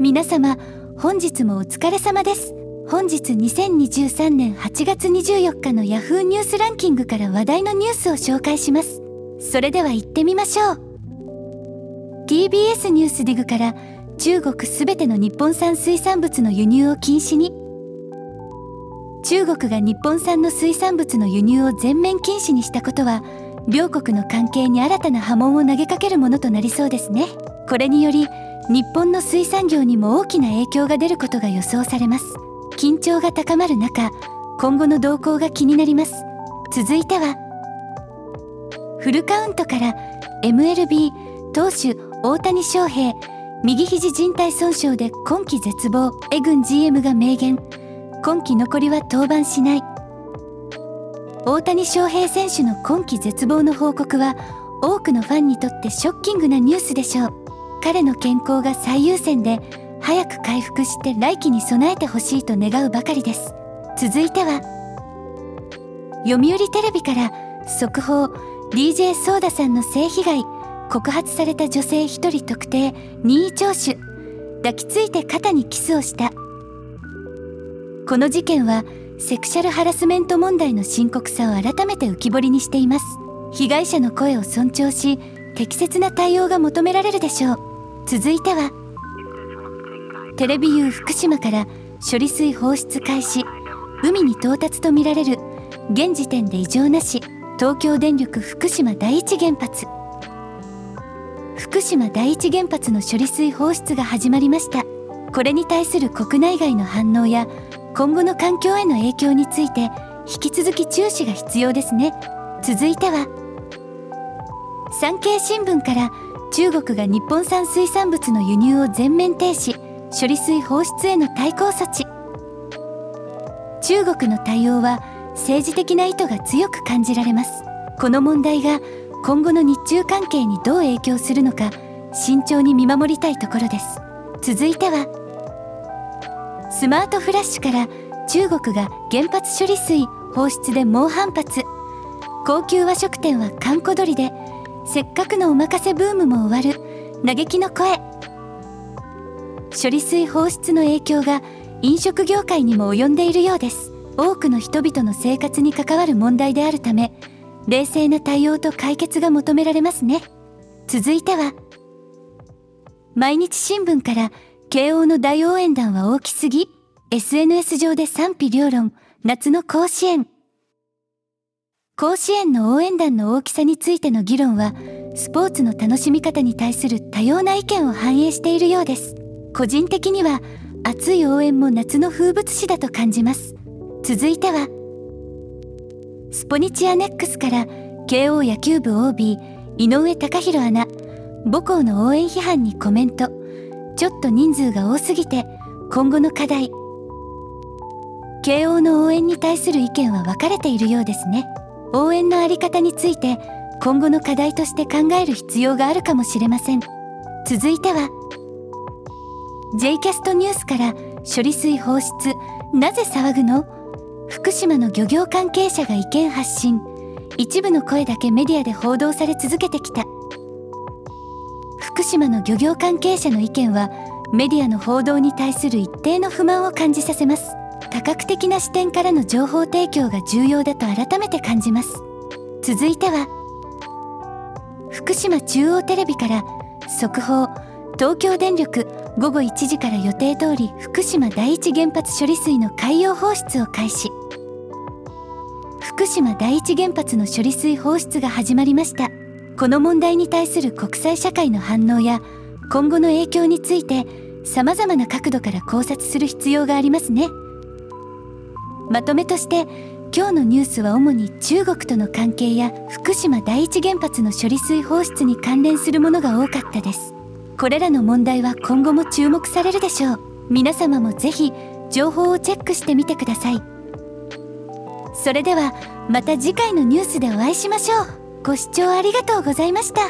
皆様本日もお疲れ様です。本日2023年8月24日の Yahoo ニュースランキングから話題のニュースを紹介します。それでは行ってみましょう。TBS ニュースディグから中国すべての日本産水産物の輸入を禁止に。中国が日本産の水産物の輸入を全面禁止にしたことは両国の関係に新たな波紋を投げかけるものとなりそうですね。これにより日本の水産業にも大きな影響が出ることが予想されます。緊張が高まる中今後の動向が気になります。続いてはフルカウントから MLB 投手大谷翔平右肘靭帯損傷で今季絶望エグン GM が明言。今季残りは登板しない。大谷翔平選手の今季絶望の報告は多くのファンにとってショッキングなニュースでしょう。彼の健康が最優先で早く回復して来季に備えてほしいと願うばかりです。続いては読売テレビから速報 DJ ソーダさんの性被害告発された女性一人特定任意聴取抱きついて肩にキスをした。この事件はセクシャルハラスメント問題の深刻さを改めて浮き彫りにしています。被害者の声を尊重し適切な対応が求められるでしょう。続いてはテレビ U 福島から処理水放出開始海に到達とみられる現時点で異常なし東京電力福島第一原発。福島第一原発の処理水放出が始まりました。これに対する国内外の反応や今後の環境への影響について引き続き注視が必要ですね。続いては産経新聞から中国が日本産水産物の輸入を全面停止処理水放出への対抗措置。中国の対応は政治的な意図が強く感じられます。この問題が今後の日中関係にどう影響するのか慎重に見守りたいところです。続いてはスマートフラッシュから中国が原発処理水放出で猛反発。高級和食店は閑古鳥でせっかくのお任せブームも終わる。嘆きの声。処理水放出の影響が飲食業界にも及んでいるようです。多くの人々の生活に関わる問題であるため冷静な対応と解決が求められますね。続いては毎日新聞から慶応の大応援団は大きすぎ。SNS 上で賛否両論。夏の甲子園。甲子園の応援団の大きさについての議論はスポーツの楽しみ方に対する多様な意見を反映しているようです。個人的には熱い応援も夏の風物詩だと感じます。続いてはスポニチアネックスから慶応野球部 OB 井上貴博アナ母校の応援批判にコメント。ちょっと人数が多すぎて今後の課題。慶応の応援に対する意見は分かれているようですね。応援のあり方について今後の課題として考える必要があるかもしれません。続いては J キャストニュースから処理水放出。なぜ騒ぐの？福島の漁業関係者が意見発信。一部の声だけメディアで報道され続けてきた。福島の漁業関係者の意見はメディアの報道に対する一定の不満を感じさせます。多角的な視点からの情報提供が重要だと改めて感じます。続いては福島中央テレビから速報東京電力午後1時から予定通り福島第一原発処理水の海洋放出を開始。福島第一原発の処理水放出が始まりました。この問題に対する国際社会の反応や今後の影響について様々な角度から考察する必要がありますね。まとめとして今日のニュースは主に中国との関係や福島第一原発の処理水放出に関連するものが多かったです。これらの問題は今後も注目されるでしょう。皆様もぜひ情報をチェックしてみてください。それではまた次回のニュースでお会いしましょう。ご視聴ありがとうございました。